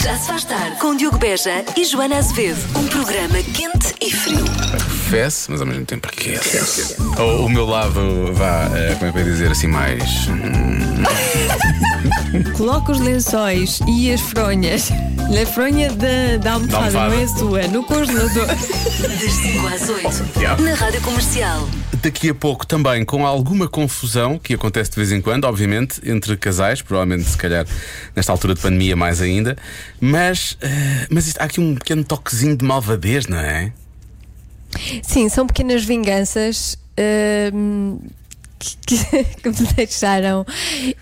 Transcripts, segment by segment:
Já se faz tarde com Diogo Beja e Joana Azevedo. Um programa quente e frio. Fesse, mas ao mesmo tempo aquece. O, o meu lado, vá, eh, como é que eu ia dizer assim, mais. hum, Coloca os lençóis e as fronhas na fronha da, da almofada, Da almofada. não é sua, no congelador. Das 5 às 8. Yeah. Na Rádio Comercial. Daqui a pouco também com alguma confusão, que acontece de vez em quando, obviamente, entre casais, provavelmente se calhar nesta altura de pandemia mais ainda, mas, eh, mas isto- há aqui um pequeno toquezinho de malvadez, não é? Sim, são pequenas vinganças. hum, que, que me deixaram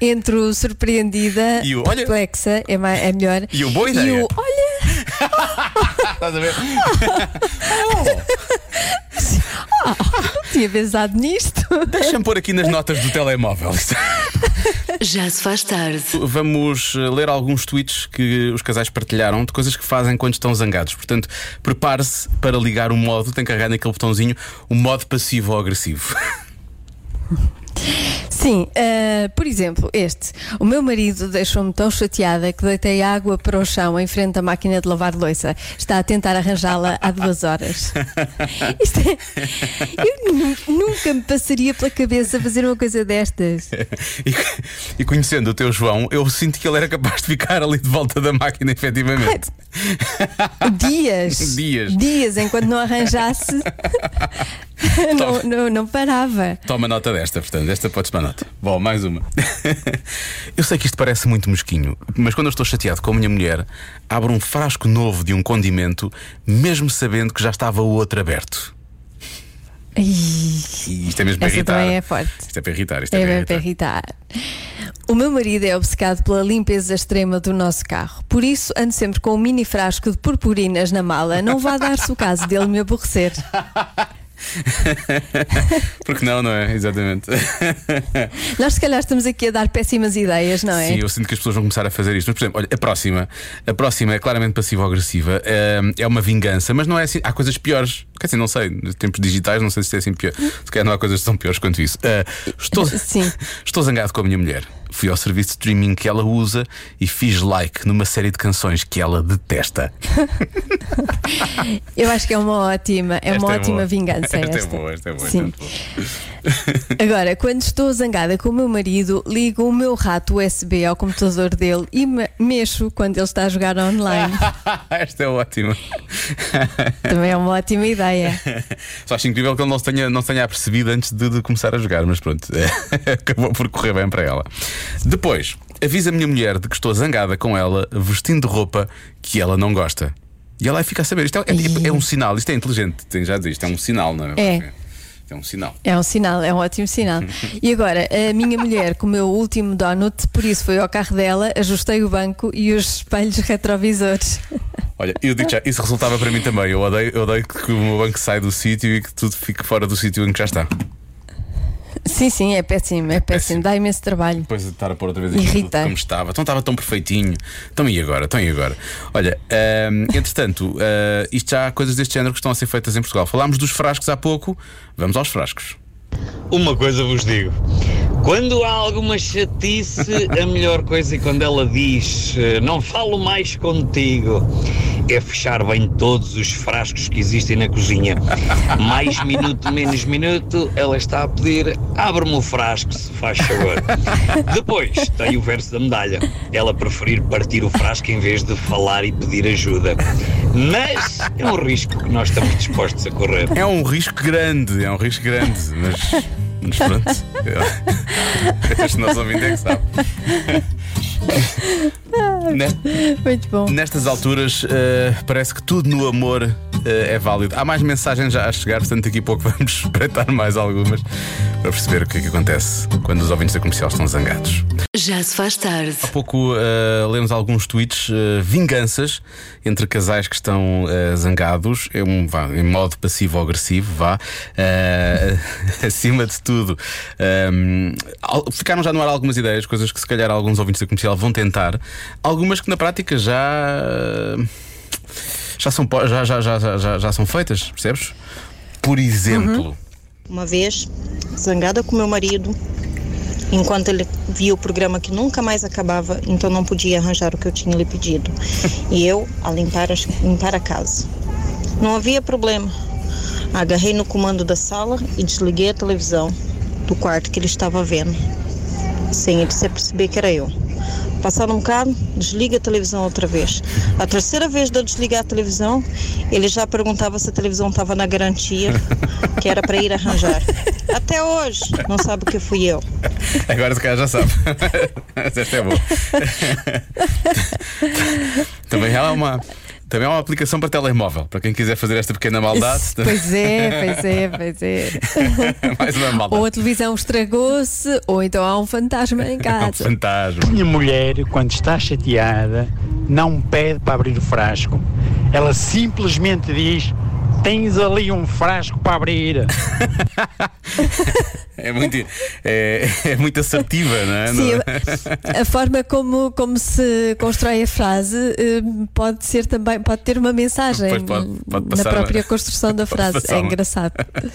entre o surpreendida, E o, olha- perplexa, é, ma- é melhor. E o boa E ideia. o olha, Estás a ver? não tinha pensado nisto. Deixa-me pôr aqui nas notas do telemóvel. Já se faz tarde. Vamos eh, ler alguns tweets que os casais partilharam de coisas que fazem quando estão zangados. Portanto, prepare-se para ligar o modo, tem que carregar naquele botãozinho, o modo passivo ou agressivo. Sim, ah, por exemplo, este. O meu marido deixou-me tão chateada que deitei água para o chão em frente à máquina de lavar louça. Está a tentar arranjá-la há duas horas. Isto é, eu nu- nunca me passaria pela cabeça fazer uma coisa destas. E, e conhecendo o teu João, eu sinto que ele era capaz de ficar ali de volta da máquina, efetivamente. Dias. Dias. Dias, enquanto não arranjasse, não, não, não parava. Toma nota desta, portanto, esta podes tomar nota. Bom, mais uma. eu sei que isto parece muito mosquinho, mas quando eu estou chateado com a minha mulher, abro um frasco novo de um condimento, mesmo sabendo que já estava o outro aberto. Ai, isto é mesmo para Essa irritar. também é forte. Isto é para irritar, isto é, É para para irritar. irritar. O meu marido é obcecado pela limpeza extrema do nosso carro. Por isso, ando sempre com um mini frasco de purpurinas na mala. Não vá dar-se o caso dele me aborrecer. Porque não, não é? Exatamente. Nós, se calhar, estamos aqui a dar péssimas ideias, não é? Sim, eu sinto que as pessoas vão começar a fazer isto. Mas, por exemplo, olha, a próxima, a próxima é claramente passivo-agressiva, é, é uma vingança, mas não é assim. Há coisas piores. Quer dizer, não sei, nos tempos digitais, não sei se é assim pior. Se calhar não há coisas que são piores quanto isso. É, estou, Sim. estou zangado com a minha mulher. Fui ao serviço de streaming que ela usa e fiz like numa série de canções que ela detesta. Eu acho que é uma ótima, é Esta uma é ótima boa. vingança. Esta é esta. boa, esta é boa, Sim. é. Agora, quando estou zangada com o meu marido, ligo o meu rato USB ao computador dele e me mexo quando ele está a jogar online. esta é ótima. Também é uma ótima ideia. Só acho incrível que ele não se tenha, não se tenha apercebido antes de, de começar a jogar, mas pronto, é, acabou por correr bem para ela. Depois, avisa a minha mulher de que estou zangada com ela, vestindo roupa que ela não gosta. E ela vai ficar a saber. Isto é, é- é um sinal, isto é inteligente, tenho já dizer, isto é um sinal, não é? É. É um sinal. É um sinal, é um ótimo sinal. E agora, a minha mulher comeu o último donut, por isso foi ao carro dela, ajustei o banco e os espelhos retrovisores. Olha, eu digo já, isso resultava para mim também. Eu odeio, eu odeio que o meu banco saia do sítio e que tudo fique fora do sítio em que já está. Sim, sim, é péssimo, é péssimo, dá imenso trabalho. Depois de estar a pôr outra vez Irrita. como estava. Então estava tão perfeitinho. Então e agora? Então e agora? Olha, ahm, entretanto, ah, isto já há coisas deste género que estão a ser feitas em Portugal. Falámos dos frascos há pouco, vamos aos frascos. Uma coisa vos digo: quando há alguma chatice, a melhor coisa é quando ela diz eh, não falo mais contigo, é fechar bem todos os frascos que existem na cozinha. Mais minuto, menos minuto, ela está a pedir: abre-me o frasco, se faz favor. Depois tem o verso da medalha: ela preferir partir o frasco em vez de falar e pedir ajuda. Mas é um risco que nós estamos dispostos a correr. É um risco grande, é um risco grande, mas. Mas pronto. Eu- Este nosso ouvinte é que sabe. Muito bom. Nestas alturas, eh, parece que tudo no amor é válido. Há mais mensagens já a chegar, portanto, daqui a pouco vamos espreitar mais algumas para perceber o que é que acontece quando os ouvintes da comercial estão zangados. Já se faz tarde. Há pouco eh, lemos alguns tweets, eh, vinganças entre casais que estão eh, zangados, é um, vá, em modo passivo ou agressivo, vá. Eh, acima de tudo, ehm, al- ficaram já no ar algumas ideias, coisas que se calhar alguns ouvintes da comercial vão tentar, algumas que na prática já. Já são, já, já, já, já, já, são feitas, percebes? Por exemplo, Uma vez, zangada com meu marido, enquanto ele via o programa que nunca mais acabava, então não podia arranjar o que eu tinha lhe pedido. E eu a limpar a, limpar a casa. Não havia problema. Agarrei no comando da sala e desliguei a televisão do quarto que ele estava vendo, sem ele se perceber que era eu. Passaram um bocado, desliga a televisão outra vez. A terceira vez de eu desligar a televisão, ele já perguntava se a televisão estava na garantia, que era para ir arranjar. Até hoje, não sabe o que fui eu. Agora se calhar já sabe. Esta é boa. Também há uma. Também há uma aplicação para telemóvel, para quem quiser fazer esta pequena maldade. Pois é, pois é, pois é. Mais uma maldade. Ou a televisão estragou-se, ou então há um fantasma em É um casa. fantasma. Minha mulher, quando está chateada, não pede para abrir o frasco. Ela simplesmente diz: Tens ali um frasco para abrir. É muito, é, é muito assertiva, não é? Sim, Não- a forma como, como se constrói a frase eh, pode ser também, pode ter uma mensagem pode, pode na passar própria construção da frase. É uma- engraçado.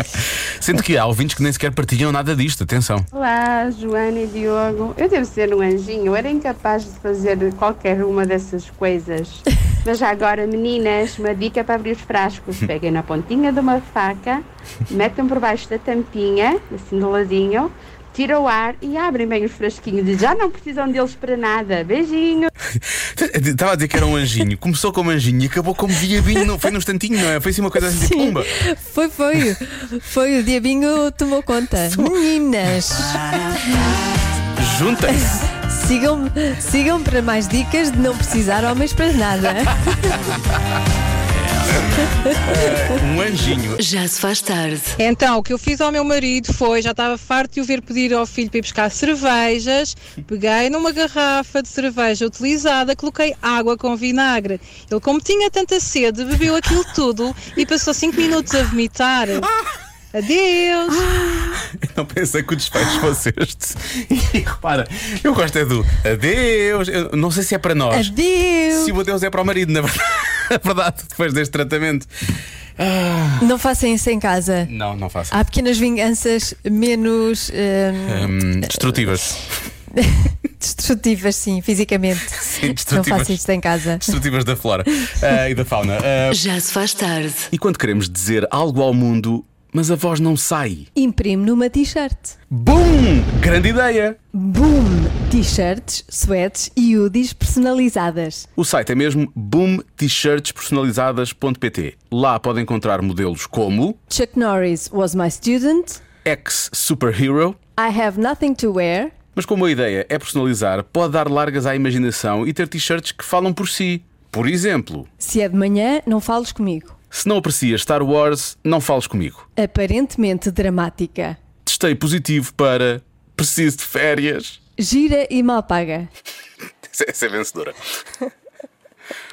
Sendo que há ouvintes que nem sequer partilham nada disto, atenção. Olá, Joana e Diogo. Eu devo ser um anjinho, eu era incapaz de fazer qualquer uma dessas coisas. Mas já agora, meninas, uma dica para abrir os frascos. Peguem na pontinha de uma faca, metem por baixo da tampinha, assim do ladinho, tiram o ar e abrem bem os frasquinhos. E já não precisam deles para nada. Beijinho! Estava a dizer que era um anjinho. Começou como anjinho e acabou como diabinho. Não, foi num instantinho, não é? Foi assim uma coisa assim de pumba. Foi, foi. Foi, o diabinho tomou conta. Meninas, Juntem-se. Sigam, sigam para mais dicas de não precisar homens para nada. Um anjinho. Já se faz tarde. Então, o que eu fiz ao meu marido foi, já estava farto de o ver pedir ao filho para ir buscar cervejas, peguei numa garrafa de cerveja utilizada, coloquei água com vinagre. Ele, como tinha tanta sede, bebeu aquilo tudo e passou 5 minutos a vomitar. Adeus! Não pensei que o desfecho fosse este. E repara, eu gosto é do adeus. Eu não sei se é para nós. Adeus! Se o adeus é para o marido, na verdade, depois deste tratamento. Ah, Não façam isso em casa. não, não faço. Há pequenas vinganças menos hum, Hum, destrutivas. destrutivas, sim, fisicamente. Sim, Não destrutivas. façam isto em casa. Destrutivas da flora ah, e da fauna. Ah, Já se faz tarde. e quando queremos dizer algo ao mundo, mas a voz não sai. Imprime numa t-shirt. Bum! Grande ideia! Boom! T-shirts, sweats e hoodies personalizadas. O site é mesmo boomtshirtspersonalizadas.pt. Lá pode encontrar modelos como Chuck Norris was my student. ex-superhero. I have nothing to wear. Mas como a ideia é personalizar, pode dar largas à imaginação e ter t-shirts que falam por si. Por exemplo, Se é de manhã, não fales comigo. Se não aprecias Star Wars, não fales comigo. Aparentemente dramática. Testei positivo para preciso de férias. Gira e mal paga. Essa- é vencedora.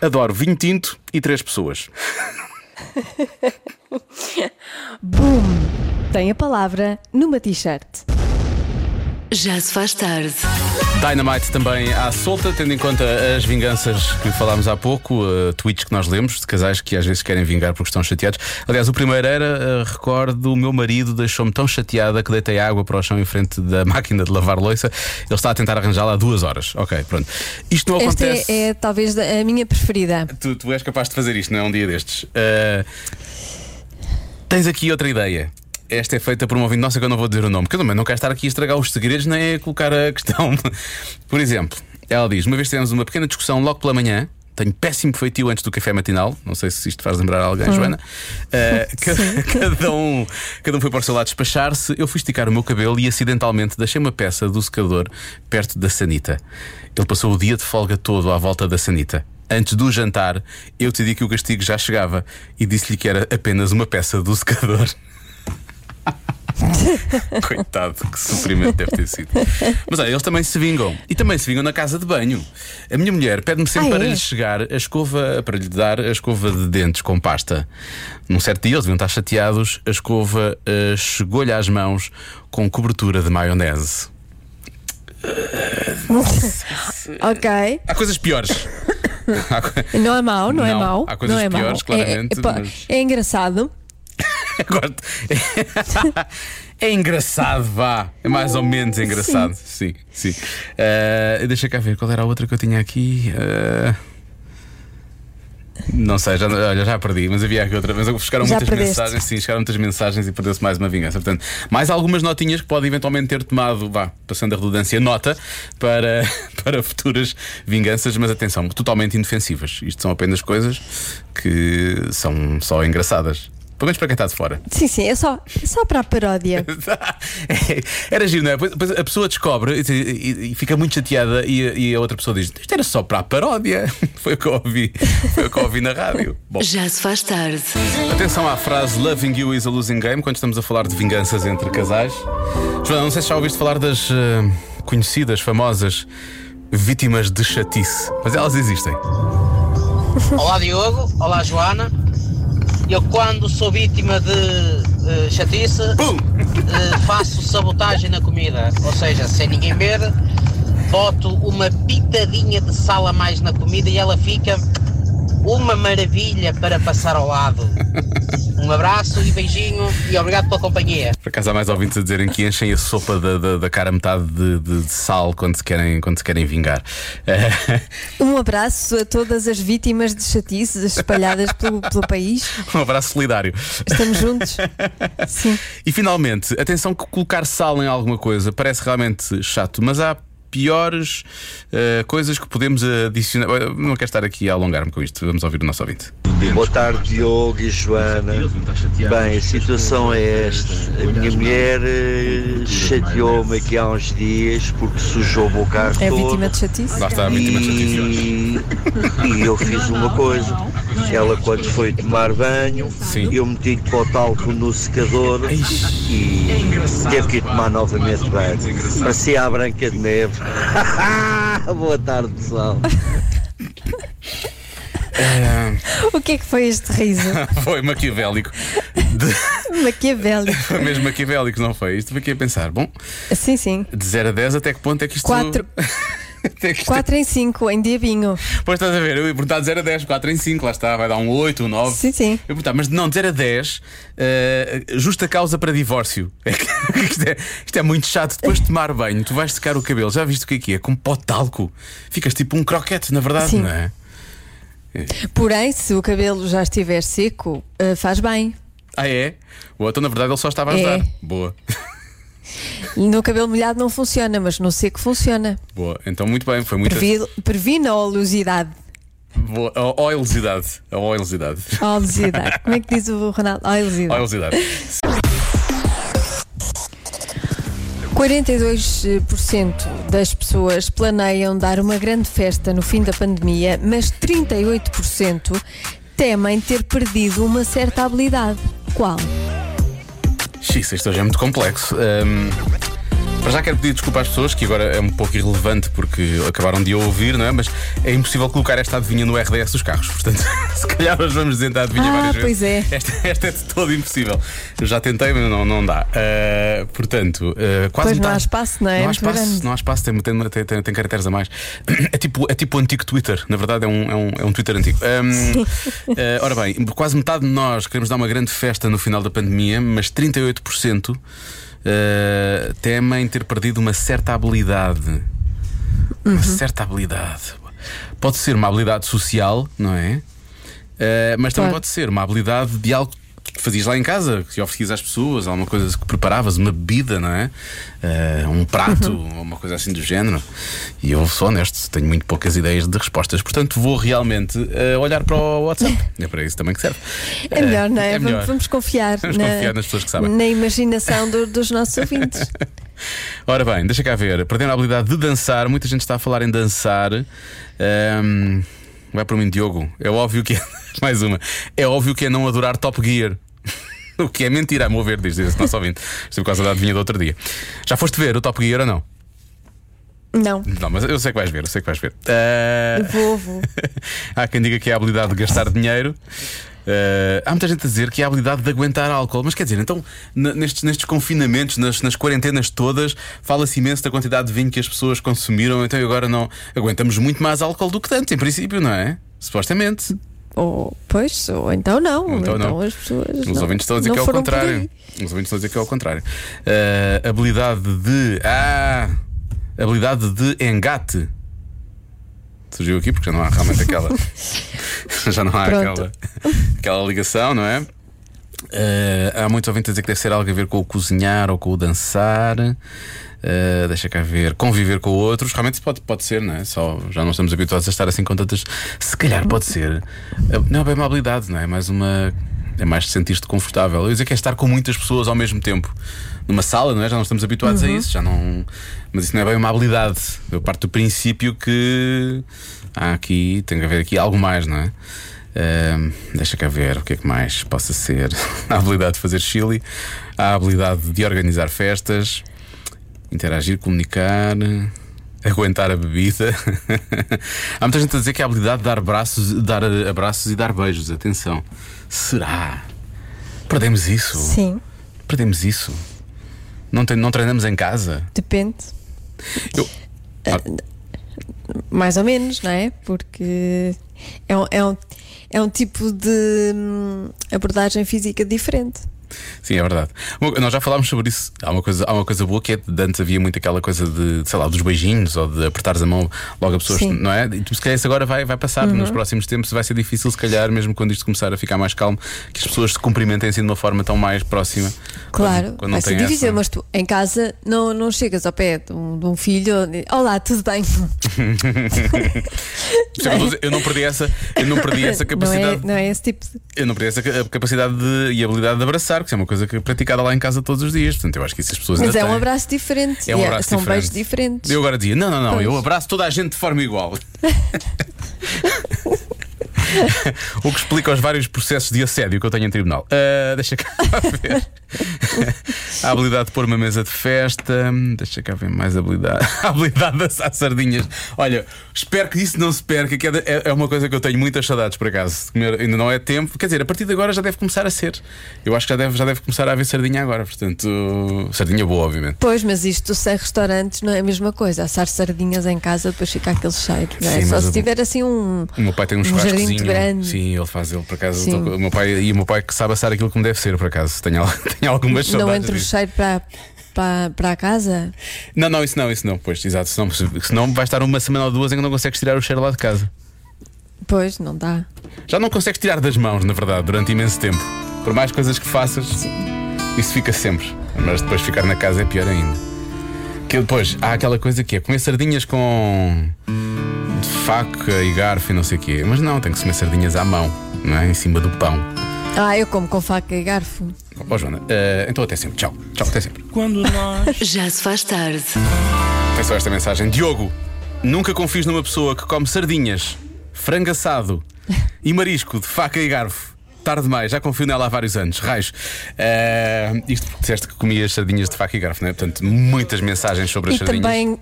Adoro vinho tinto e três pessoas. Boom! Tem a palavra numa t-shirt. Já se faz tarde. Dynamite também à solta, tendo em conta as vinganças que falámos há pouco, uh, tweets que nós lemos de casais que às vezes querem vingar porque estão chateados. Aliás, o primeiro era, uh, recordo, o meu marido deixou-me tão chateada que deitei água para o chão em frente da máquina de lavar louça. Ele está a tentar arranjá-la há duas horas. Ok, pronto. Isto não Esta acontece. é, é talvez a minha preferida. Tu, tu és capaz de fazer isto, não é um dia destes. Uh, tens aqui outra ideia. Esta é feita por uma ouvinte nossa que eu não vou dizer o nome, porque eu também não quero estar aqui a estragar os segredos nem a colocar a questão. Por exemplo, ela diz: Uma vez tivemos uma pequena discussão logo pela manhã. Tenho péssimo feitio antes do café matinal. Não sei se isto faz lembrar alguém, Joana. Uh, cada, cada um, cada um foi para o seu lado despachar-se. Eu fui esticar o meu cabelo e acidentalmente deixei uma peça do secador perto da sanita. Ele passou o dia de folga todo à volta da sanita. Antes do jantar, eu decidi que o castigo já chegava e disse-lhe que era apenas uma peça do secador. Coitado, que sofrimento deve ter sido. Mas olha, eles também se vingam. E também se vingam na casa de banho. A minha mulher pede-me sempre Ah, para é? lhe chegar a escova, para lhe dar a escova de dentes com pasta. Num certo dia, eles deviam estar chateados, a escova eh, chegou-lhe às mãos com cobertura de maionese. Ok. Há coisas piores. Não é mau, não, é Não, mau. há coisas não é piores, mau. É- claramente, É, pá, mas- é engraçado. Agora, É engraçado, vá. É mais ou menos engraçado. Sim, sim. Eh, deixa cá ver qual era a outra que eu tinha aqui. Eh, não sei, já, olha, já perdi, mas havia aqui outra. Mas chegaram Já muitas perdeste. mensagens, sim, chegaram muitas mensagens e perdeu-se mais uma vingança. Portanto, mais algumas notinhas que pode eventualmente ter tomado, vá, passando a redundância, nota para, para futuras vinganças, mas atenção, totalmente indefensivas. Isto são apenas coisas que são só engraçadas. Pelo menos para quem está de fora. Sim, sim, é só, é só para a paródia. Era giro, não é? Depois, depois a pessoa descobre e, e- e fica muito chateada e, e a outra pessoa diz: Isto era só para a paródia. Foi o que eu ouvi, foi o que eu ouvi na rádio. Bom, Já se faz tarde. atenção à frase Loving you is a losing game quando estamos a falar de vinganças entre casais. Joana, não sei se já ouviste falar das eh, conhecidas, famosas vítimas de chatice, mas elas existem. Olá Diogo, olá Joana. Eu quando sou vítima de eh, chatice eh, faço sabotagem na comida, ou seja, sem ninguém ver, boto uma pitadinha de sal a mais na comida e ela fica uma maravilha para passar ao lado. Um abraço e beijinho e obrigado pela companhia. Por acaso há mais ouvintes a dizerem que enchem a sopa da, da, da cara metade de, de- de sal quando se querem, quando se querem vingar. Um abraço a todas as vítimas de chatices espalhadas pelo, pelo país. um abraço solidário. Estamos juntos. Sim. E finalmente, atenção que colocar sal em alguma coisa parece realmente chato, mas há piores eh, coisas que podemos adicionar. Não quero estar aqui a alongar-me com isto. Vamos ouvir o nosso ouvinte. Boa tarde, Diogo e Joana. Bem, a situação é esta. A minha mulher eh, chateou-me aqui há uns dias porque sujou o meu carro É todo. vítima de chatice? Lá está a vítima de. E, e eu fiz uma coisa. Ela, quando foi tomar banho, Sim. eu meti para o talco no secador e teve que ir tomar novamente banho. Parecia a Branca de Neve. Boa tarde, pessoal. O que é que foi este riso? Foi maquiavélico. De... Maquiavélico. Foi mesmo maquiavélico, não foi? Isto aqui a pensar. Bom, Sim, sim. de 0 a 10, até que ponto é que isto. Quatro. até que isto... 4 em 5, em diabinho. Pois estás a ver, eu ia perguntar de 0 a 10, 4 em 5, lá está, vai dar um 8, um 9. Sim, sim. Eu ia perguntar, mas não, de 0 a 10, eh, justa causa para divórcio. É que isto, é, isto é muito chato. Depois de tomar banho, tu vais secar o cabelo, já viste o que é que é? Com pó de talco. Ficas tipo um croquete, na verdade, Sim. não é? Porém, se o cabelo já estiver seco, eh, faz bem. Ah, é? O outro, na verdade, ele só estava a É. ajudar. Boa, No cabelo molhado não funciona, mas no seco funciona. boa. Então, muito bem, foi muito. Previ- Previne a oleosidade. Boa. A oilosidade. A oilosidade. A oleosidade. Como é que diz o Ronaldo? A oleosidade. Oilosidade. 42% das pessoas planeiam dar uma grande festa no fim da pandemia, mas 38% temem ter perdido uma certa habilidade. Qual? Xis, isto hoje é muito complexo. Ahm, para já quero pedir desculpa às pessoas, que agora é um pouco irrelevante porque acabaram de ouvir, não é? Mas é impossível colocar esta adivinha no RDS dos carros. Portanto, se calhar hoje vamos dizer a adivinha Ah, várias pois vezes. é. Esta, esta é de todo impossível. Eu já tentei, mas não, não dá. Ah, portanto, ah, quase Pois não há espaço, não é? Não há Muito espaço, grande. não há espaço tem, tem, tem, tem, tem caracteres a mais. É tipo, é tipo o antigo Twitter, na verdade é um, é um, é um Twitter antigo. Ahm, eh, ora bem, quase metade de nós queremos dar uma grande festa no final da pandemia, mas 38% eh, temem ter perdido uma certa habilidade. Uma certa habilidade. Pode ser uma habilidade social, não é? Eh, mas também Claro. pode ser uma habilidade de algo fazias lá em casa, que oferecias às pessoas, alguma coisa que preparavas, uma bebida, não é? Eh, um prato, ou uma coisa assim do género. E eu sou honesto, tenho muito poucas ideias de respostas, portanto vou realmente eh, olhar para o WhatsApp. É para isso também que serve. É melhor, não é? É melhor. Vamos, vamos confiar, Vamos na, confiar nas pessoas que sabem. na imaginação do- dos nossos ouvintes. Ora bem, deixa cá ver. Perdendo a habilidade de dançar, muita gente está a falar em dançar. Vai para mim, Diogo. É óbvio que é. Mais uma. É óbvio que é não adorar Top Gear. O que é mentira, a meu ver, diz esse nosso ouvinte. Isto é por causa da adivinha do outro dia. Já foste ver o Top Gear ou não? Não, Não, mas eu sei que vais ver, eu sei que vais ver. Ah, vou, vou. Há quem diga que é a habilidade de gastar dinheiro. Eh, há muita gente a dizer que é a habilidade de aguentar álcool. Mas quer dizer, então, nestes, nestes confinamentos, nas, nas quarentenas todas, fala-se imenso da quantidade de vinho que as pessoas consumiram. Então agora não aguentamos muito mais álcool do que antes, em princípio, não é? Supostamente. Ou, pois, ou então não. Ou então não. as pessoas. Os não, ouvintes estão a dizer que é o contrário. Os ouvintes estão a dizer que é o contrário. Ah, habilidade de. Ah! Habilidade de engate. Surgiu aqui porque já não há realmente aquela. já não há Pronto. aquela, aquela ligação, não é? Ah, há muitos ouvintes a dizer que deve ser algo a ver com o cozinhar ou com o dançar. Ah, deixa cá ver. Conviver com outros. Realmente pode, pode ser, não é? Só, já não estamos habituados a estar assim com tantas. Se calhar pode ser. Ah, Não é bem uma habilidade, não é? É mais uma. É mais sentir-te confortável. Eu ia dizer que é estar com muitas pessoas ao mesmo tempo. Numa sala, não é? Já não estamos habituados a isso. Já não. Mas isso não é bem uma habilidade. Eu parto do princípio que há aqui, tem que haver aqui algo mais, não é? Deixa cá ver o que é que mais possa ser. A habilidade de fazer chili, a habilidade de organizar festas, interagir, comunicar, aguentar a bebida. Há muita gente a dizer que é a habilidade de dar abraços, dar abraços e dar beijos. Atenção. Será? Perdemos isso? Sim, Perdemos isso? Não, tem- não treinamos em casa? depende. Eu- Mais ou menos, não é? Porque é um, é um, é um tipo de hum, abordagem física diferente. Sim, é verdade. Nós já falámos sobre isso. Há uma coisa, há uma coisa boa que é de antes havia muito aquela coisa de, sei lá, dos beijinhos ou de apertares a mão logo a pessoas, Sim. Uhum. não é? E tu, se calhar isso agora vai, vai passar. Nos próximos tempos vai ser difícil, se calhar, mesmo quando isto começar a ficar mais calmo, que as pessoas se cumprimentem assim de uma forma tão mais próxima. Claro, Quando, quando vai ser difícil, essa. mas tu em casa não, não chegas ao pé de um, de um filho. Olá, tudo bem? É que eu não perdi essa, eu não perdi essa Não é, capacidade. não é esse tipo de. Eu não perdi essa ca- capacidade de- e habilidade de abraçar, que isso é uma coisa que é praticada lá em casa todos os dias. Portanto, eu acho que isso as pessoas Mas é um abraço diferente. É um abraço são diferente. beijos diferentes. Eu agora dizia: não, não, não, Pois. eu abraço toda a gente de forma igual. o que explica os vários processos de assédio que eu tenho em tribunal. Ah, deixa cá ver. a habilidade de pôr uma mesa de festa. Deixa cá ver mais habilidade. A habilidade de assar sardinhas. Olha, espero que isso não se perca, que é, é- é uma coisa que eu tenho muitas saudades por acaso. comer. Ainda não é tempo. Quer dizer, a partir de agora já deve começar a ser. Eu acho que já deve, já deve começar a haver sardinha agora. Portanto, sardinha boa, obviamente. Pois, mas isto sem restaurantes não é a mesma coisa. Assar sardinhas em casa depois fica aquele cheiro. Não é? Sim, Só se eu- tiver assim um. O meu pai tem um Um churrascozinho. grande. Sim, ele faz ele por acaso. O meu pai, e o meu pai que sabe assar aquilo como deve ser, por acaso. Tenho, tenho algumas não saudades. entra o cheiro para, para, para a casa. Não, não, isso não, isso não. Pois, exato. Senão, senão vai estar uma semana ou duas em que não consegues tirar o cheiro lá de casa. Pois, não dá. Já não consegues tirar das mãos, na verdade, durante imenso tempo. Por mais coisas que faças, isso fica sempre. Mas depois ficar na casa é pior ainda. Que depois há aquela coisa que é comer sardinhas com faca e garfo e não sei o quê. Mas não, tem que comer sardinhas à mão, não é? Em cima do pão. Ah, eu como com faca e garfo. Ó Joana, eh, então até sempre. Tchau. Tchau, até sempre. Já se faz tarde. Atenção a esta mensagem. Diogo, nunca confies numa pessoa que come sardinhas, frango assado e marisco de faca e garfo. Tarde demais, já confio nela há vários anos. Raios. Eh, isto porque disseste que comias sardinhas de faca e garfo, não é? Portanto, muitas mensagens sobre as E sardinhas. também.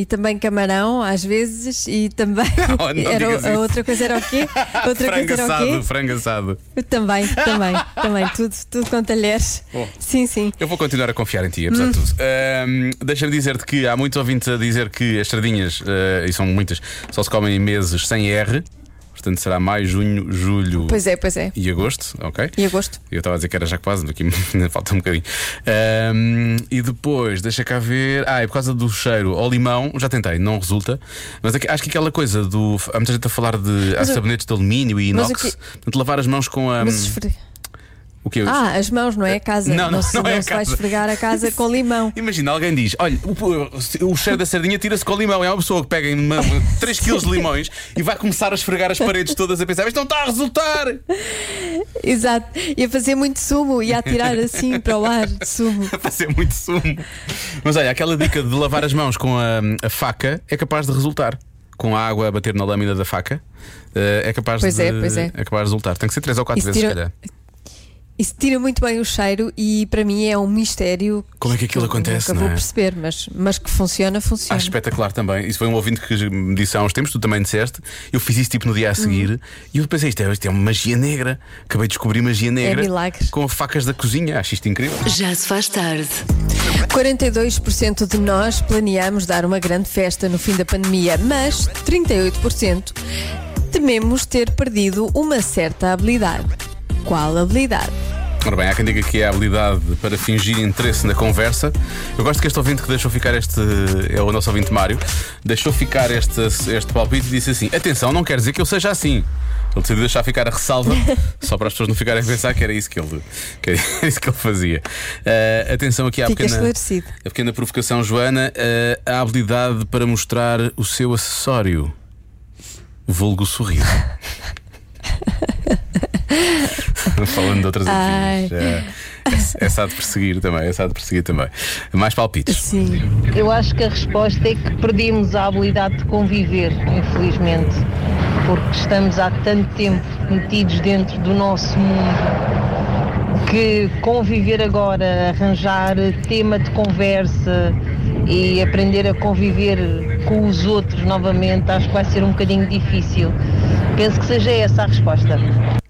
E também camarão, às vezes, e também. Não, não era, a outra coisa era o quê? Outra frango coisa era o assado, quê? frango assado. Também, também, também. Tudo, tudo com talheres. Bom. Sim, sim. Eu vou continuar a confiar em ti, apesar Hum. de tudo. Deixa-me dizer-te que há muitos ouvintes a dizer que as sardinhas, eh, e são muitas, só se comem em meses sem R. Portanto, será maio, junho, julho Pois é, pois é. e agosto, ok? E agosto. Eu estava a dizer que era já quase, aqui ainda falta um bocadinho. Ahm, e depois, deixa cá ver. Ah, é por causa do cheiro ao limão, já tentei, não resulta. Mas acho que aquela coisa do. Há muita gente a falar de há sabonetes de alumínio e inox. Portanto, lavar as mãos com a. Mas esfre- O que Ah, as mãos, não é a casa. Não, não, se, não é a se vai esfregar a casa com limão. Imagina, alguém diz: Olha, o, o cheiro da sardinha tira-se com limão. É uma pessoa que pega em uma- 3 kg de limões e vai começar a esfregar as paredes todas a pensar: Isto não está a resultar! Exato. Ia fazer muito sumo, ia atirar assim para o ar de sumo. a fazer muito sumo. Mas olha, aquela dica de lavar as mãos com a, a faca é capaz de resultar. Com a água a bater na lâmina da faca, eh, é capaz Pois de. é, pois é. capaz de resultar. Tem que ser 3 ou 4 Isso vezes, tira- se calhar. Isso tira muito bem o cheiro e para mim é um mistério. Como é que aquilo eu acontece, Nunca não vou é? perceber, mas, mas que funciona, funciona. Acho espetacular também. Isso foi um ouvinte que me disse há uns tempos, tu também disseste. Eu fiz isso tipo no dia a seguir Uhum. e eu pensei: isto é, isto é uma magia negra. Acabei de descobrir magia negra milagre. com facas da cozinha. Acho isto incrível. Já se faz tarde. 42% de nós planeamos dar uma grande festa no fim da pandemia, mas 38% tememos ter perdido uma certa habilidade. Qual habilidade? Ora bem, há quem diga que é a habilidade para fingir interesse na conversa. Eu gosto que este ouvinte que deixou ficar este. É o nosso ouvinte Mário. Deixou ficar este, este palpite e disse assim: Atenção, não quer dizer que eu seja assim. Ele decidiu deixar ficar a ressalva só para as pessoas não ficarem a pensar que era isso que ele, que era isso que ele fazia. Uh, atenção aqui à Fica pequena, esclarecido. a pequena provocação, Joana. Uh, a habilidade para mostrar o seu acessório. Vulgo sorriso. Falando de outras Ai. afins. É, é, essa há de perseguir também, essa há de perseguir também. Mais palpites. Sim. Eu acho que a resposta é que perdemos a habilidade de conviver, infelizmente, porque estamos há tanto tempo metidos dentro do nosso mundo que conviver agora, arranjar tema de conversa e aprender a conviver com os outros novamente, acho que vai ser um bocadinho difícil. Penso que seja essa a resposta.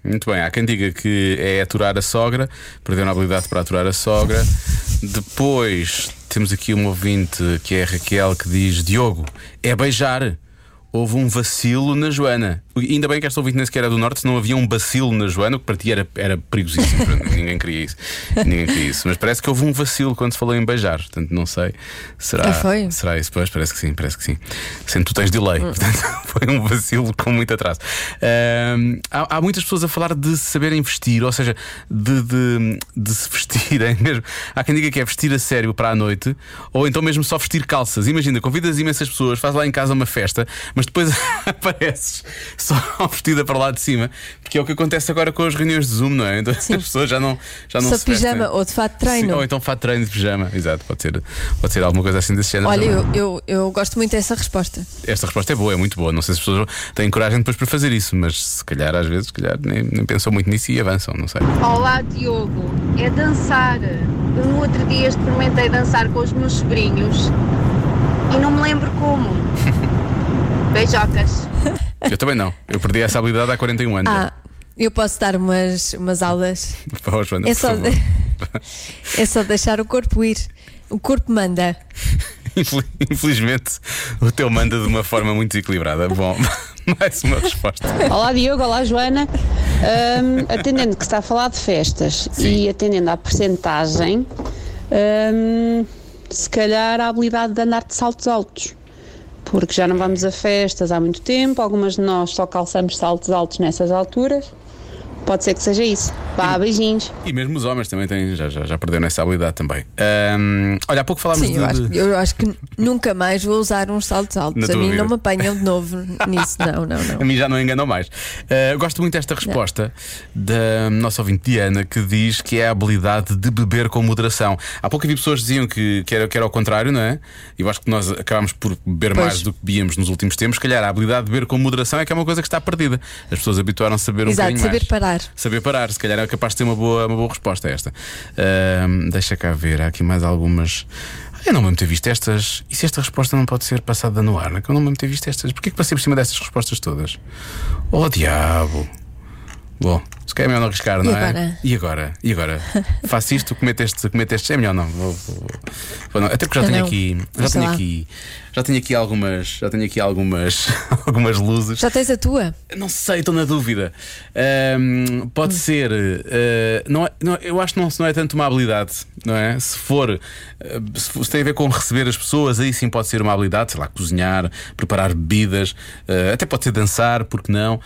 Muito bem, há quem diga que é aturar a sogra, perderam a habilidade para aturar a sogra. Depois temos aqui um ouvinte que é Raquel que diz: Diogo, é beijar. Houve um vacilo na Joana. Ainda bem que esta ouvinte nem sequer era do Norte, se não havia um vacilo na Joana, que para ti era, era perigosíssimo. Ninguém queria isso. Ninguém queria isso. Mas parece que houve um vacilo quando se falou em beijar. Portanto, não sei. Será, Ah, foi? será isso? Pois, parece que sim, parece que sim. Sendo que tu tens delay. Portanto, foi um vacilo com muito atraso. Há, há muitas pessoas a falar de saberem vestir, ou seja, de, de, de se vestirem mesmo. Há quem diga que é vestir a sério para a noite, ou então mesmo só vestir calças. Imagina, convidas imensas pessoas, faz lá em casa uma festa, mas depois apareces só vestida para lá de cima, porque é o que acontece agora com as reuniões de Zoom, não é? Então as pessoas já não, já não Só se vestem. pijama ou de fato treino. Sim, ou então fato de treino de pijama, exato, pode ser, pode ser alguma coisa assim desse género. Olha, eu, eu, eu gosto muito dessa resposta. Esta resposta é boa, é muito boa. Não sei se as pessoas têm coragem depois para fazer isso, mas se calhar às vezes se calhar, nem, nem pensam muito nisso e avançam, não sei. Olá Diogo, é dançar. No outro dia experimentei dançar com os meus sobrinhos e não me lembro como. Beijocas. Eu também não. Eu perdi essa habilidade há 41 anos. Ah, eu posso dar umas, umas aulas. Joana, É só, favor. é só deixar o corpo ir. O corpo manda. Infel- Infelizmente, o teu manda de uma forma muito desequilibrada. Bom, mais uma resposta. Olá Diogo, olá Joana. Ahm, atendendo que está a falar de festas e atendendo à percentagem, ahm, se calhar a habilidade de andar de saltos altos. Porque já não vamos a festas há muito tempo, algumas de nós só calçamos saltos altos nessas alturas. Pode ser que seja isso. Vá, beijinhos. E mesmo os homens também têm, já, já, já perderam essa habilidade também. Ahm, olha, há pouco falámos Sim, de. eu acho, eu acho que nunca mais vou usar uns saltos altos. Na A mim vida. não me apanham de novo nisso. Não, não, não. A mim já não enganam mais. Uh, gosto muito desta resposta da nossa ouvinte Diana, que diz que é a habilidade de beber com moderação. Há pouco havia pessoas que diziam que, que, era, que era ao contrário, não é? E eu acho que nós acabámos por beber Pois. mais do que bebíamos nos últimos tempos. Se calhar a habilidade de beber com moderação é que é uma coisa que está perdida. As pessoas habituaram-se a beber um Exato, bocadinho saber mais. parar. Saber parar, se calhar é capaz de ter uma boa, uma boa resposta a esta. Ahm, deixa cá ver, há aqui mais algumas. Ah, Eu não me ter visto estas. E se esta resposta não pode ser passada no ar? É que eu não me ter visto estas. Porquê que passei por cima destas respostas todas? Oh diabo! Bom, se calhar é melhor não arriscar, E não é? agora? E agora? E agora? Faço isto, cometo este, cometo este. É melhor não. Vou, vou- vou não. Até porque já tenho aqui. Já tenho aqui. Já tenho aqui algumas. Já tenho aqui algumas. algumas luzes. Já tens a tua? Não sei, estou na dúvida. Ahm, pode ser. ah, não é- não- eu acho que não, não é tanto uma habilidade, não é? Se for. ah, se, se tem a ver com receber as pessoas, aí sim pode ser uma habilidade, sei lá, cozinhar, preparar bebidas, ah, até pode ser dançar, porque não?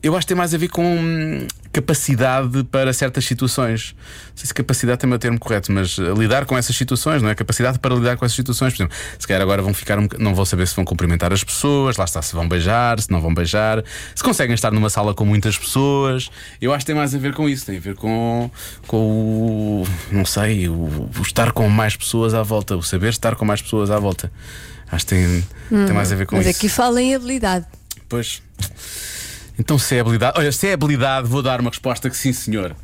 Eu acho que tem mais a ver com hum, capacidade para certas situações. Não sei se capacidade é o termo correto, mas ah, lidar com essas situações, não é? Capacidade para lidar com essas situações. Por exemplo, se calhar agora vão ficar um, não vão saber se vão cumprimentar as pessoas, lá está, se vão beijar, se não vão beijar, se conseguem estar numa sala com muitas pessoas. Eu acho que tem mais a ver com isso, tem a ver com, com o. não sei, o, o estar com mais pessoas à volta, o saber estar com mais pessoas à volta. Acho que tem, tem mais a ver com Hum, Mas isso. aqui fala em habilidade. Pois. Então, se é habilidade. Olha, se é habilidade, vou dar uma resposta que sim, senhor.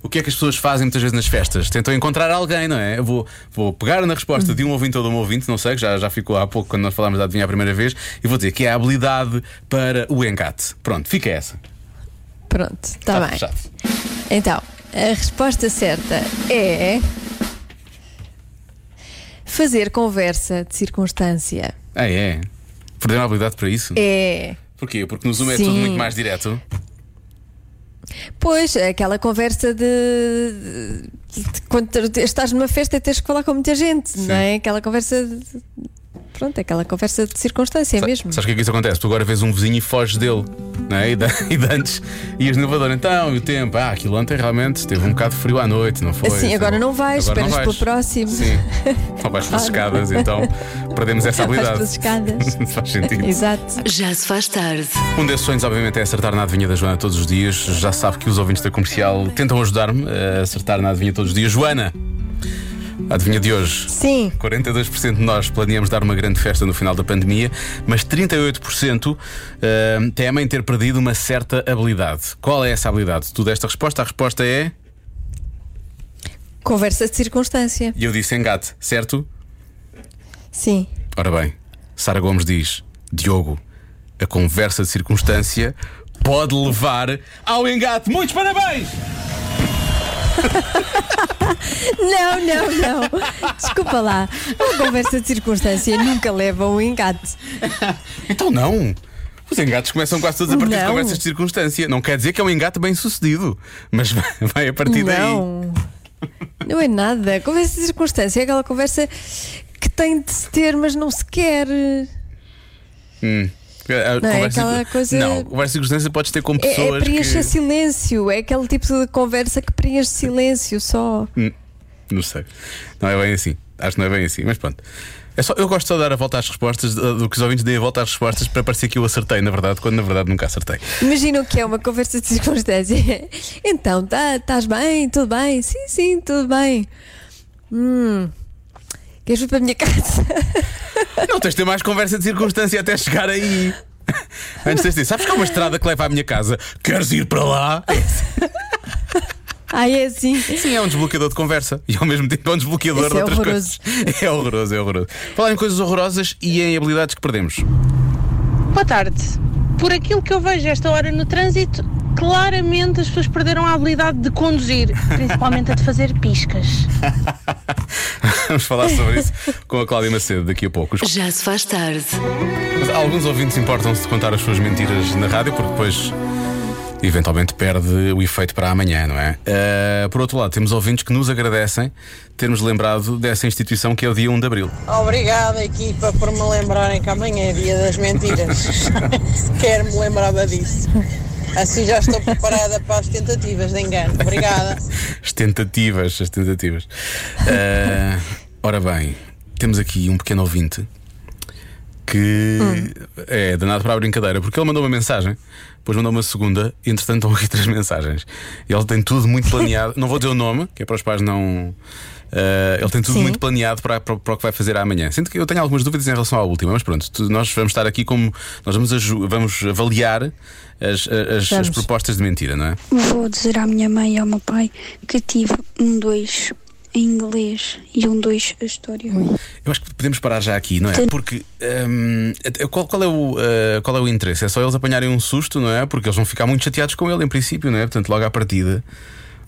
O que é que as pessoas fazem muitas vezes nas festas? Tentam encontrar alguém, não é? Eu vou, vou pegar na resposta de um ouvinte ou de um ouvinte, não sei, que já, já ficou há pouco quando nós falámos da adivinha a primeira vez, e vou dizer que é a habilidade para o engate. Pronto, fica essa. Pronto, está Está bem. fechado. Então, a resposta certa é. Fazer conversa de circunstância. Ah, é? Perderam a habilidade para isso? É. Porquê? Porque no Zoom é Sim. tudo muito mais direto. Pois, aquela conversa de, de- de quando estás numa festa e tens que falar com muita gente, não é? Aquela conversa pronto, aquela conversa de circunstância mesmo. Sabes o que é que isso acontece? Tu agora vês um vizinho e foges dele, não é? E, de, e de antes ias no elevador, então, e o tempo? Ah, aquilo ontem realmente esteve um bocado frio à noite, não foi? Assim, agora não vais, Agora não esperas vais. pelo próximo. Sim, não vais pelas escadas, então perdemos essa Vais habilidade. pelas escadas. Faz sentido. Exato. Já se faz tarde. Um desses sonhos, obviamente, é acertar na adivinha da Joana todos os dias. Já sabe que os ouvintes da comercial tentam ajudar-me a acertar na adivinha todos os dias. Joana, adivinha de hoje. Sim. 42% de nós planeamos dar uma grande festa no final da pandemia, mas 38% eh, temem ter perdido uma certa habilidade. Qual é essa habilidade? Tu deste a resposta, a resposta é. Conversa de circunstância. E eu disse engate, certo? Sim. Ora bem, Sara Gomes diz: Diogo, a conversa de circunstância pode levar ao engate. Muitos parabéns! Não, não, não. Desculpa lá. Uma conversa de circunstância nunca leva a um engate. Então não! Os engates começam quase todos a partir de Não. conversas de circunstância. Não quer dizer que é um engate bem sucedido, mas vai, vai a partir daí. Não. Não é nada. Conversa de circunstância é aquela conversa que tem de se ter, mas não se quer. Hum. Não é aquela coisa- Não, conversa de circunstância podes ter com É, é pessoas preencher que. silêncio. É aquele tipo de conversa que preenche silêncio só. Hum, Não sei. Não é bem assim. Acho que não é bem assim, mas pronto. É só, eu gosto só de dar a volta às respostas, do que os ouvintes deem a volta às respostas para parecer que eu acertei, na verdade, quando na verdade nunca acertei. Imagina o que é uma conversa de circunstância. Então, tá- estás bem? Tudo bem? Sim, sim, tudo bem. Hum. Queres vir para a minha casa? Não tens de ter mais conversa de circunstância até chegar aí. Antes tens de dizer, sabes que há uma estrada que leva à minha casa? Queres ir para lá? Ah, é assim. Sim, é um desbloqueador de conversa e ao mesmo tempo é um desbloqueador Isso de é outras horroroso. coisas. É horroroso, é horroroso. Falar em coisas horrorosas e em habilidades que perdemos. Boa tarde. Por aquilo que eu vejo esta hora no trânsito, claramente as pessoas perderam a habilidade de conduzir, principalmente a de fazer piscas. Vamos falar sobre isso com a Cláudia Macedo daqui a pouco. Já se faz tarde. Mas alguns ouvintes importam-se de contar as suas mentiras na rádio porque depois eventualmente perde o efeito para amanhã, não é? Ah, por outro lado, temos ouvintes que nos agradecem termos lembrado dessa instituição que é o dia 1 de Abril. Obrigada, equipa, por me lembrarem que amanhã é dia das mentiras. Sequer me lembrava disso. Assim já estou preparada para as tentativas de engano. Obrigada. As tentativas, as tentativas. Ah, ora bem, temos aqui um pequeno ouvinte que é danado para a brincadeira, porque ele mandou uma mensagem, depois mandou uma segunda, e entretanto estão aqui três mensagens. E ele tem tudo muito planeado. Não vou dizer o nome, que é para os pais não. ah, ele tem tudo Sim. muito planeado para, para, para o que vai fazer amanhã. Sinto que eu tenho algumas dúvidas em relação à última, mas pronto, tu- nós vamos estar aqui como. Nós vamos, vamos avaliar as, as- as Vamos. propostas de mentira, não é? Vou dizer à minha mãe e ao meu pai que tive um 2 em inglês e um 2 a história. Eu acho que podemos parar já aqui, não é? Porque hum, qual, qual é o, uh, qual é o interesse? É só eles apanharem um susto, não é? Porque eles vão ficar muito chateados com ele, em princípio, não é? Portanto, logo à partida,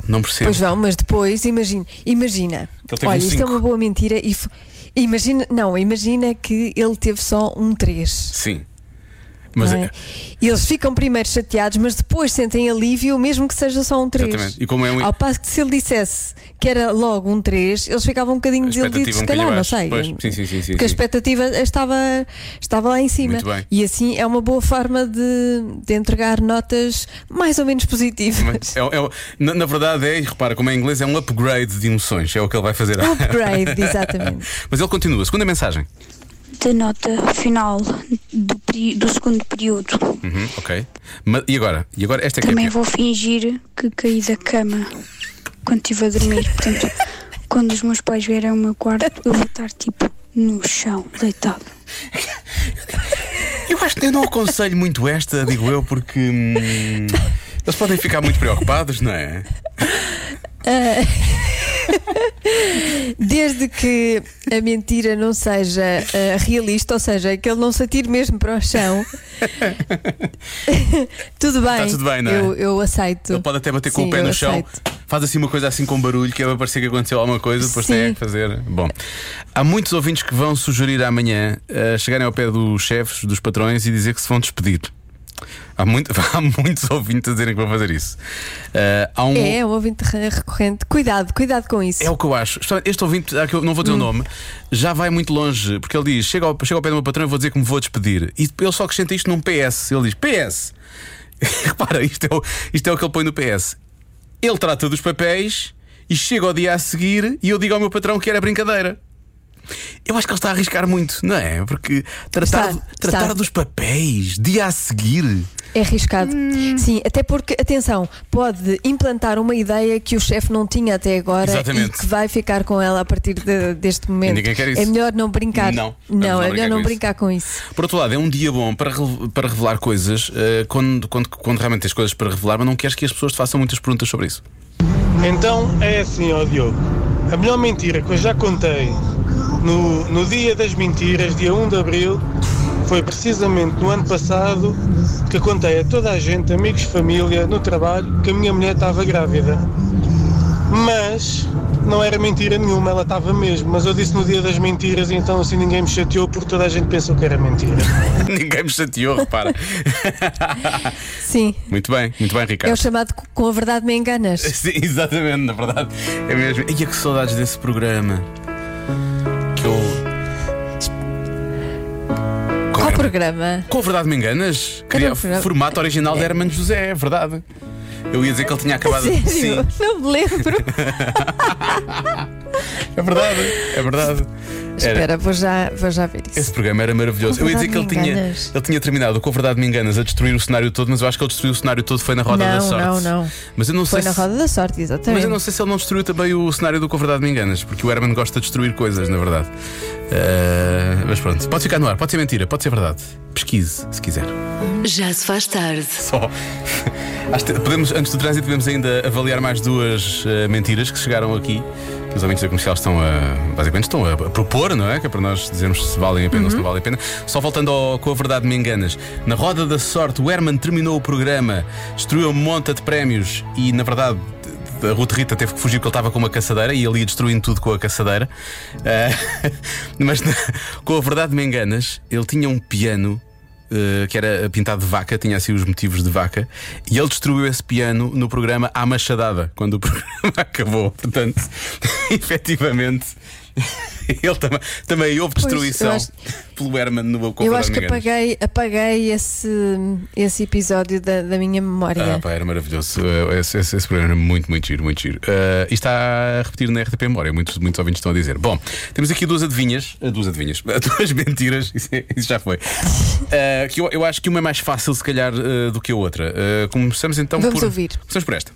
não percebo. Pois vão, mas depois, imagina, imagina. Olha, um isto é cinco. uma boa mentira e f- imagina, não, imagina que ele teve só um 3. Sim. Mas não é? E eles ficam primeiro chateados, mas depois sentem alívio, mesmo que seja só um 3. Exatamente. E como é um- Ao passo que se ele dissesse que era logo um 3, eles ficavam um bocadinho desiludidos, expectativa se um calhar, não sei. Pois, sim, sim, sim, sim, Porque a expectativa estava, estava lá em cima. E assim é uma boa forma de, de entregar notas mais ou menos positivas. É- é- na, na verdade é, e repara, como é em inglês, é um upgrade de emoções, é o que ele vai fazer. Upgrade, exatamente. Mas ele continua. Segunda mensagem. Da nota final do, do segundo período. Uhum, ok. Ma- e agora? E agora esta é é Também vou fingir que caí da cama quando estive a dormir. Portanto, quando os meus pais vierem ao meu quarto, eu vou estar tipo no chão, deitado. Eu acho que eu não aconselho muito esta, digo eu, porque hum, eles podem ficar muito preocupados, não é? Ah, Desde que a mentira não seja ah, realista, ou seja, que ele não se atire mesmo para o chão, tudo bem. Está tudo bem, não é? Eu, eu aceito. Ele pode até bater com Sim, o pé no chão, aceito. faz assim uma coisa assim com barulho, que é para parecer que aconteceu alguma coisa, depois Sim. tem que fazer. Bom, há muitos ouvintes que vão sugerir amanhã uh, chegarem ao pé dos chefes, dos patrões e dizer que se vão despedir. Há, muito- há muitos ouvintes a dizerem que vão fazer isso. Há um, É, um ouvinte re- recorrente. Cuidado, cuidado com isso. É o que eu acho. Este- ouvinte, ah, que eu não vou dizer o Hum. nome, já vai muito longe, porque ele diz: chega ao, chega ao pé do meu patrão e vou dizer que me vou despedir. E ele só acrescenta isto num PS. Ele diz: PS. Repara, isto é, o, isto é o que ele põe no PS. Ele trata dos papéis e chega ao dia a seguir e eu digo ao meu patrão que era brincadeira. Eu acho que ele está a arriscar muito, não é? Porque tratar, Está, tratar está. dos papéis dia a seguir. É arriscado. Sim, até porque, atenção, pode implantar uma ideia que o chefe não tinha até agora Exatamente. e que vai ficar com ela a partir de- deste momento. ninguém quer isso. É melhor não brincar. Não, não é melhor não com isso. brincar com isso. Por outro lado, é um dia bom para, para revelar coisas eh, quando, quando, quando realmente tens coisas para revelar, mas não queres que as pessoas te façam muitas perguntas sobre isso. Então é assim, ó Diogo. A melhor mentira que eu já contei no, no dia das mentiras, dia 1 de Abril, foi precisamente no ano passado que contei a toda a gente, amigos, família, no trabalho, que a minha mulher estava grávida. Mas não era mentira nenhuma, ela estava mesmo. Mas eu disse no dia das mentiras, e então assim ninguém me chateou porque toda a gente pensou que era mentira. Ninguém me chateou, repara. Sim. muito bem, muito bem, É Ricardo. o chamado com a verdade me enganas. Sim, exatamente, na verdade. É mesmo. E que saudades desse programa. Programa? Com a verdade me enganas? Queria programa- formato original de Herman José, é verdade. Eu ia dizer que ele tinha acabado. Sério? Sim, Não me lembro. é verdade, é verdade. Era- Espera, vou já, vou já ver isso. Esse programa era maravilhoso. Eu ia dizer que ele tinha, ele tinha terminado com a verdade me enganas a destruir o cenário todo, mas eu acho que ele destruiu o cenário todo foi na roda não, da sorte. não, não. Mas eu não Foi sei na se- roda da sorte, exatamente. Mas eu não sei se ele não destruiu também o cenário do Com a Verdade Me Enganas, porque o Herman gosta de destruir coisas, na verdade. Eh, mas pronto, pode ficar no ar, pode ser mentira, pode ser verdade. Pesquise, se quiser. Já se faz tarde. Só. Podemos, antes do trânsito, podemos ainda avaliar mais duas eh, mentiras que chegaram aqui. Que os ouvintes da comercial estão a. Basicamente estão a, a propor, não é? Que é para nós dizermos se valem a pena ou se não valem a pena. Só voltando ao, com a verdade me enganas. Na roda da sorte, o Herman terminou o programa, destruiu uma monta de prémios e, na verdade. A Ruth Rita teve que fugir porque ele estava com uma caçadeira e ele ia destruindo tudo com a caçadeira. Eh, mas com a verdade me enganas, ele tinha um piano Uh, que era pintado de vaca, tinha assim os motivos de vaca, e ele destruiu esse piano no programa À Machadada, quando o programa acabou. Portanto, efetivamente, ele também, também houve destruição acho- pelo Herman no com Eu acho que apaguei, apaguei esse, esse episódio da, da minha memória. Ah, pá, era maravilhoso. Uh, esse, esse- esse programa era muito, muito giro, muito giro. Uh, e está a repetir na RTP Memória, muitos, muitos ouvintes estão a dizer. Bom, temos aqui duas adivinhas, uh, duas adivinhas, duas mentiras, isso, isso já foi. Uh, que eu, eu acho que uma é mais fácil, se calhar, uh, do que a outra. Começamos então Vamos por. ouvir. Começamos por esta.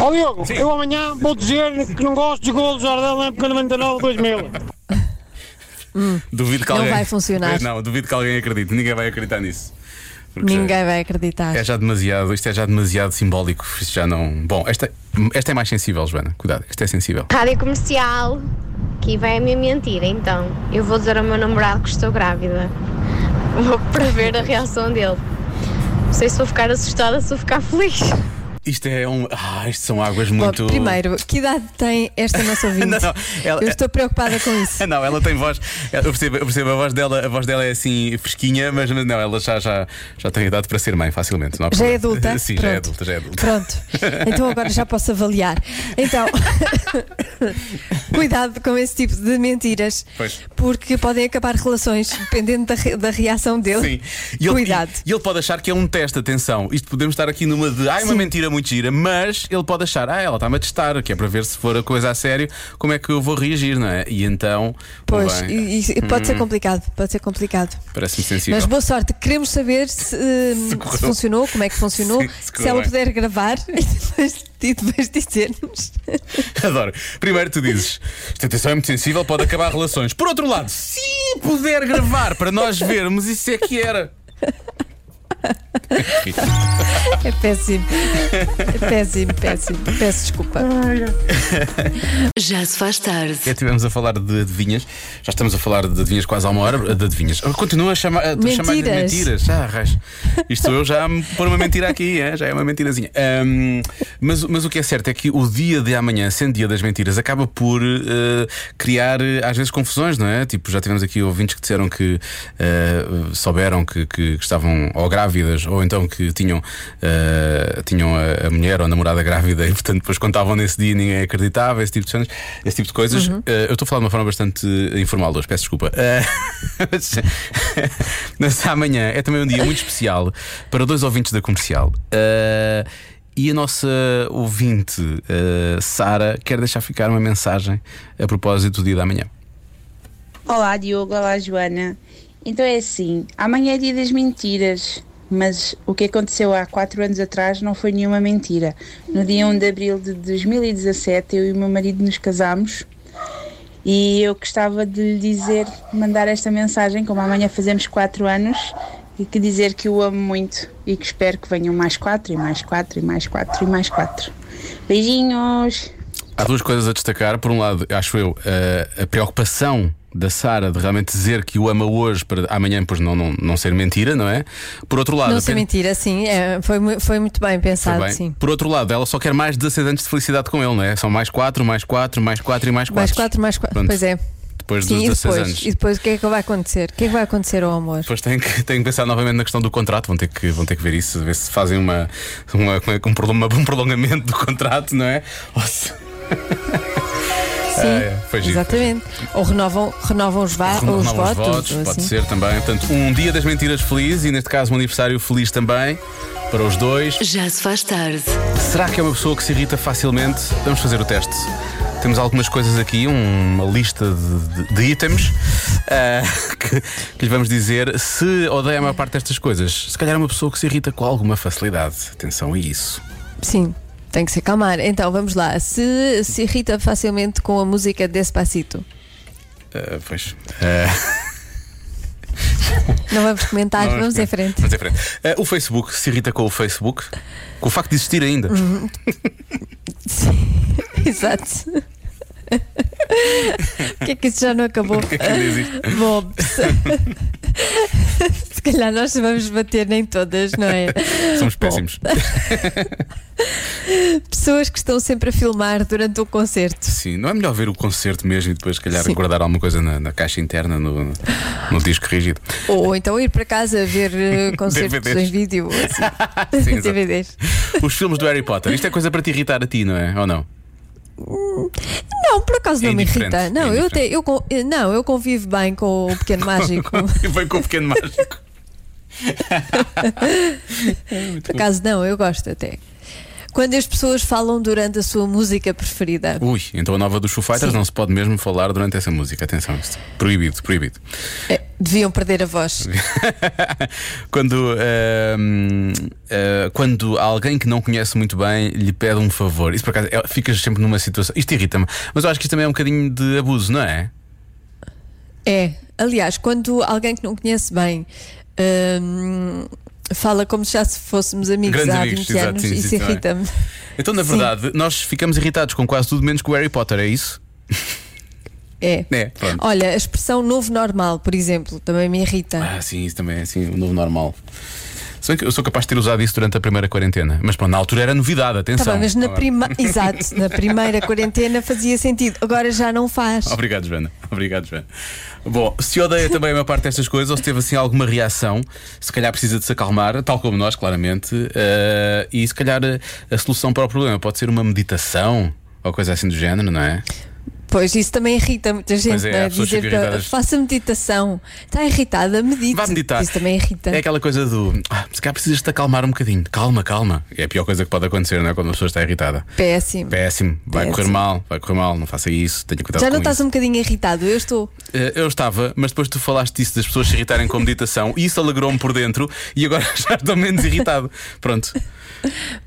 Ó Diogo, eu amanhã vou dizer que não gosto dos golos do Jardel na época 99-2000. Duvido que Não alguém. vai funcionar. Não, duvido que alguém acredite. Ninguém vai acreditar nisso. Porque Ninguém vai acreditar. É já demasiado, isto é já demasiado simbólico. Isto já não. Bom, esta, esta é mais sensível, Joana. Cuidado, esta é sensível. Rádio Comercial, aqui vem a minha mentira. Então, eu vou dizer ao meu namorado que estou grávida. Vou para ver a reação dele. Não sei se vou ficar assustada, se vou ficar feliz. Isto é um. Ah, isto são águas Bom, muito. primeiro, que idade tem esta nossa ouvinte? Não, não, ela- Eu estou preocupada com isso. Não, ela tem voz. Eu percebo, eu percebo a voz dela, a voz dela é assim fresquinha, mas não, ela já, já, já tem idade para ser mãe facilmente. não Já é adulta? Sim, já é Pronto. adulta, já é adulta. Pronto. Então agora já posso avaliar. Então, cuidado com esse tipo de mentiras, Pois. porque podem acabar relações dependendo da, re- da reação dele. Sim. E ele, Cuidado. E, e ele pode achar que é um teste, atenção. Isto podemos estar aqui numa de. Ah, é uma Sim. mentira muito gira, mas ele pode achar, ah, ela está-me a testar, que é para ver se for a coisa a sério, como é que eu vou reagir, não é? E então. Pois, bem, e, e pode ser hum, complicado, pode ser complicado. Parece-me sensível. Mas boa sorte, queremos saber se, hum, se correu. funcionou, como é que funcionou, se se, correu ela bem. puder gravar e depois, e depois dizer-nos. Adoro. Primeiro tu dizes, esta atenção é muito sensível, pode acabar relações. Por outro lado, se puder gravar para nós vermos, isso é que era. É péssimo. É péssimo, péssimo. Peço desculpa. Já se faz tarde. Já estivemos a falar de adivinhas, já estamos a falar de adivinhas quase há uma hora, de adivinhas. Continua a chamar a de Mentiras. mentiras. Ah. Isto eu já a me pôr uma mentira aqui, é? já é uma mentirazinha. Ahm, mas, mas o que é certo é que o dia de amanhã, sendo dia das mentiras, acaba por eh, criar eh, às vezes confusões, não é? Tipo, já tivemos aqui ouvintes que disseram que eh, souberam que, que estavam ou grávidos grávidas ou então que tinham, eh, tinham a, a mulher ou a namorada grávida e, portanto, depois contavam nesse dia e ninguém acreditava, esse tipo de, esse tipo de coisas. Uhum. Eh, eu estou a falar de uma forma bastante informal hoje, peço desculpa. Eh, mas, mas amanhã é também um dia muito especial para dois ouvintes da comercial. E a nossa ouvinte, eh, Sara, quer deixar ficar uma mensagem a propósito do dia da manhã. Olá Diogo, olá Joana. Então é assim, amanhã é dia das mentiras, mas o que aconteceu há quatro anos atrás não foi nenhuma mentira. No dia 1 de abril de 2017 eu e o meu marido nos casámos e eu gostava de lhe dizer, mandar esta mensagem, como amanhã fazemos quatro anos, e que dizer que o amo muito e que espero que venham mais quatro e mais quatro e mais quatro e mais quatro. Beijinhos! Há duas coisas a destacar. Por um lado, acho eu, eh, a preocupação da Sara de realmente dizer que o ama hoje para amanhã pois não, não, não ser mentira, não é? Por outro lado, Não sei apenas- mentira, sim, é, foi, foi muito bem pensado, bem. sim. Por outro lado, ela só quer mais 16 anos de felicidade com ele, não é? São mais 4, mais 4, mais 4 e mais 4. Mais quatro, mais quatro. Pronto. Pois é. Depois Sim, dos e 16 depois, anos. e depois o que é que vai acontecer? O que é que vai acontecer ao amor? Depois têm que, têm que pensar novamente na questão do contrato, vão ter que, vão ter que ver isso, ver se fazem uma, uma, é um, prolong- um prolongamento do contrato, não é? Ou se- Sim, Ah, é, foi giro. exatamente. Ou renovam, renovam os, va- os Renovam votos. pode assim. ser também. Portanto, um dia das mentiras feliz e neste caso um aniversário feliz também para os dois. Já se faz tarde. Será que é uma pessoa que se irrita facilmente? Vamos fazer o teste. Temos algumas coisas aqui, uma lista de, de- de itens ah, que, que lhe vamos dizer. Se odeia a maior parte destas coisas, se calhar é uma pessoa que se irrita com alguma facilidade. Atenção a isso. Sim, tem que se acalmar. Então vamos lá. Se se irrita facilmente com a música Despacito, Ah, pois. Ah, não vamos comentar, não vamos em frente. Vamos em frente. Ah, o Facebook se irrita com o Facebook, com o facto de existir ainda. Uhum. Exato. O que é que isso já não acabou? O que é que ainda existe? Bom, se... calhar nós vamos bater nem todas, não é? Somos péssimos. pessoas que estão sempre a filmar durante o concerto. Sim, não é melhor ver o concerto mesmo e depois, se calhar, Sim. guardar alguma coisa na, na caixa interna, no, no disco rígido. Ou então ir para casa ver eh, concertos DVDs. em vídeo. Assim. Sim. DVDs. Os filmes do Harry Potter, isto é coisa para te irritar a ti, não é? Ou não? Não, por acaso É não me irrita. Não, é eu até, eu, não, eu convivo bem com o pequeno mágico. E vem com o pequeno mágico. Por acaso não, eu gosto até. Quando as pessoas falam durante a sua música preferida. Ui, então a nova dos Foo Fighters Sim. não se pode mesmo falar durante essa música. Atenção, isto. Proibido, proibido. Eh, Deviam perder a voz. Quando, ahm, ah, quando alguém que não conhece muito bem lhe pede um favor, isso por acaso é- ficas sempre numa situação. Isto irrita-me, mas eu acho que isto também é um bocadinho de abuso, não é? É, aliás, quando alguém que não conhece bem hum, fala como se já se fôssemos amigos Grandes há amigos, 20 exato, anos, sim, isso sim, irrita-me. Então, na Sim. verdade, nós ficamos irritados com quase tudo menos com o Harry Potter, é isso? É. É. Olha, a expressão novo normal, por exemplo, também me irrita. Ah, sim, isso também é assim, o novo normal. Que eu sou capaz de ter usado isso durante a primeira quarentena. Mas pronto, na altura era novidade, atenção. Tá bem, mas na, prima... Exato, na primeira quarentena fazia sentido, agora já não faz. Obrigado, Joana. Obrigado, Joana. Bom, se odeia também a maior parte destas coisas, ou se teve assim alguma reação, se calhar precisa de se acalmar, tal como nós, claramente, eh, e se calhar a, a solução para o problema pode ser uma meditação ou coisa assim do género, não é? Pois isso também irrita muita gente, é, não é? Dizer para irritadas. faça meditação. Está irritada, medite. Vá meditar. Isso também irrita. É aquela coisa do. Ah, se calhar precisas te acalmar um bocadinho. Calma, calma. É a pior coisa que pode acontecer, não é? Quando uma pessoa está irritada. Péssimo. Péssimo. Vai Péssimo. correr mal, vai correr mal. Não faça isso. Tenha cuidado Já não estás isso. um bocadinho irritado? Eu estou. Eh, Eu estava, mas depois tu falaste disso das pessoas se irritarem com meditação e isso alegrou-me por dentro e agora já estou menos irritado. Pronto.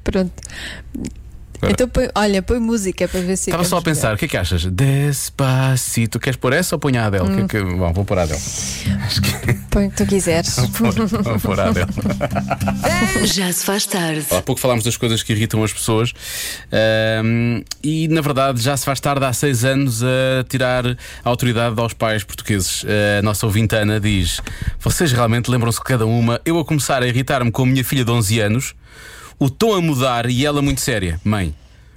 Pronto. Agora- Então põe, olha, põe música para ver se. Estava só a pensar, o que é que achas? Despacito. Queres pôr essa ou põe a Adele? Hum. Que é que- Bom, vou pôr a Adele. melhor. Põe o que tu quiseres. Vou pôr a Adele. Já se faz tarde. Há pouco falámos das coisas que irritam as pessoas ahm, e, na verdade, já se faz tarde há seis anos a tirar a autoridade aos pais portugueses. A nossa ouvinte Ana diz: Vocês realmente lembram-se de cada uma? Eu a começar a irritar-me com a minha filha de 11 anos, o tom a mudar e ela muito séria: Mãe,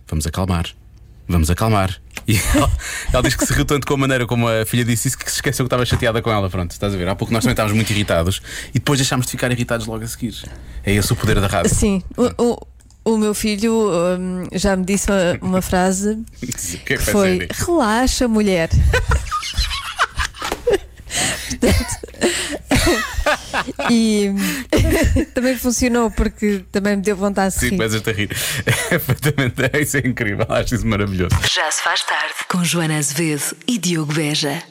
vamos acalmar. Vamos acalmar. E ela, ela diz que se riu tanto com a maneira como a filha disse isso que se esqueceu que estava chateada com ela. Pronto, estás a ver? Há pouco nós também estávamos muito irritados e depois deixámos de ficar irritados logo a seguir. É esse o poder da rádio. Sim, o, o, o meu filho hum, já me disse uma, uma frase que é que que foi: relaxa, mulher. e também funcionou porque também me deu vontade de Sim, rir. começas a rir. É perfeitamente. Isso é incrível. Acho isso maravilhoso. Já se faz tarde com Joana Azevedo e Diogo Beja.